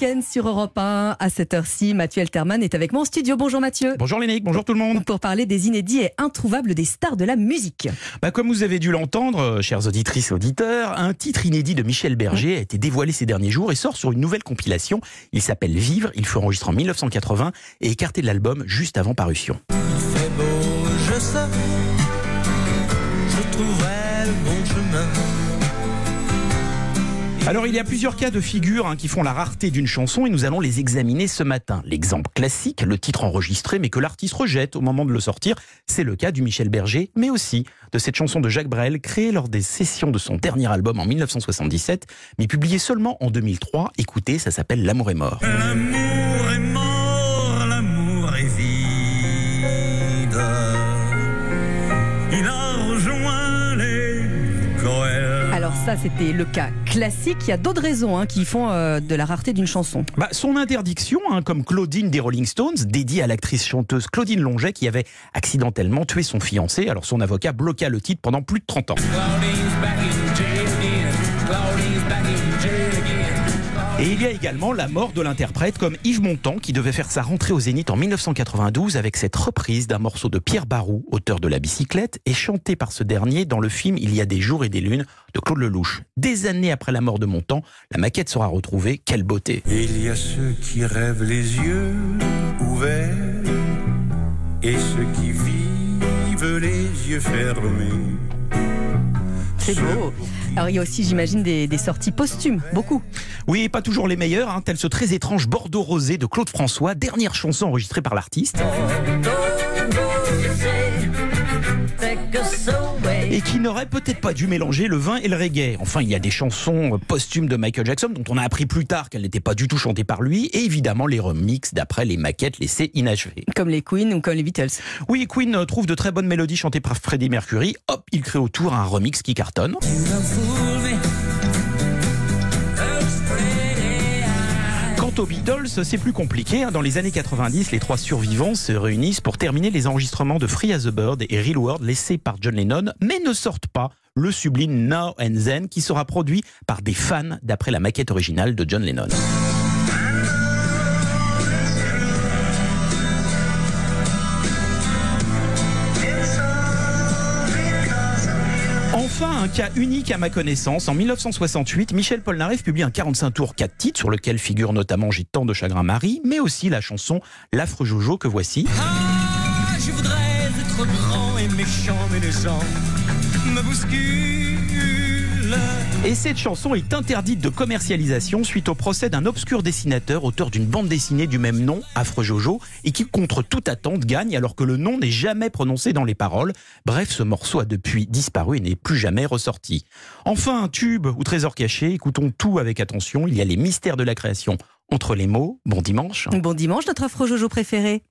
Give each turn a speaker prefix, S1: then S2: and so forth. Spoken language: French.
S1: week-end sur Europe 1 à cette heure-ci. Mathieu Elterman est avec moi en studio. Bonjour Mathieu.
S2: Bonjour Lénique, bonjour tout le monde.
S1: Pour parler des inédits et introuvables des stars de la musique.
S2: Bah, comme vous avez dû l'entendre, euh, chères auditrices et auditeurs, un titre inédit de Michel Berger a été dévoilé ces derniers jours et sort sur une nouvelle compilation. Il s'appelle Vivre, il fut enregistré en 1980 et écarté de l'album juste avant parution.
S3: Il fait beau, je sais, je trouverai le bon chemin.
S2: Alors il y a plusieurs cas de figure hein, qui font la rareté d'une chanson et nous allons les examiner ce matin. L'exemple classique, le titre enregistré mais que l'artiste rejette au moment de le sortir, c'est le cas du Michel Berger, mais aussi de cette chanson de Jacques Brel créée lors des sessions de son dernier album en 1977, mais publiée seulement en 2003. Écoutez, ça s'appelle L'amour est mort.
S3: L'amour est mort,
S1: ça, c'était le cas classique. Il y a d'autres raisons hein, qui font euh, de la rareté d'une chanson.
S2: Bah, son interdiction, hein, comme Claudine des Rolling Stones, dédiée à l'actrice chanteuse Claudine Longet qui avait accidentellement tué son fiancé. Alors son avocat bloqua le titre pendant plus de 30 ans. Et il y a également la mort de l'interprète comme Yves Montand qui devait faire sa rentrée au Zénith en 1992 avec cette reprise d'un morceau de Pierre Barou, auteur de La bicyclette, et chanté par ce dernier dans le film Il y a des jours et des lunes de Claude Lelouch. Des années après la mort de Montand, la maquette sera retrouvée. Quelle beauté
S3: Il y a ceux qui rêvent les yeux ouverts et ceux qui vivent les yeux fermés.
S1: C'est beau. Alors il y a aussi, j'imagine, des, des sorties posthumes, beaucoup.
S2: Oui, pas toujours les meilleurs, hein, tel ce très étrange Bordeaux rosé de Claude François, dernière chanson enregistrée par l'artiste. Et qui n'aurait peut-être pas dû mélanger le vin et le reggae. Enfin, il y a des chansons posthumes de Michael Jackson dont on a appris plus tard qu'elles n'étaient pas du tout chantées par lui, et évidemment les remixes d'après les maquettes laissées inachevées.
S1: Comme les Queen ou comme les Beatles.
S2: Oui, Queen euh, trouve de très bonnes mélodies chantées par Freddie Mercury. Hop, il crée autour un remix qui cartonne. Aux Beatles, c'est plus compliqué. hein. Dans les années 90, les trois survivants se réunissent pour terminer les enregistrements de Free as a Bird et Real World laissés par John Lennon, mais ne sortent pas le sublime Now and Then qui sera produit par des fans d'après la maquette originale de John Lennon. Enfin, un cas unique à ma connaissance. En 1968, Michel Polnareff publie un 45 tours 4 titres sur lequel figure notamment J'ai tant de chagrin Marie, mais aussi la chanson L'affreux Jojo que voici.
S3: Ah, je voudrais être grand et méchant, mais les gens me bousculent.
S2: Et cette chanson est interdite de commercialisation suite au procès d'un obscur dessinateur, auteur d'une bande dessinée du même nom, Affreux Jojo, et qui, contre toute attente, gagne alors que le nom n'est jamais prononcé dans les paroles. Bref, ce morceau a depuis disparu et n'est plus jamais ressorti. Enfin, un tube ou trésor caché, écoutons tout avec attention, il y a les mystères de la création entre les mots. Bon dimanche.
S1: Bon dimanche, notre affreux Jojo préféré.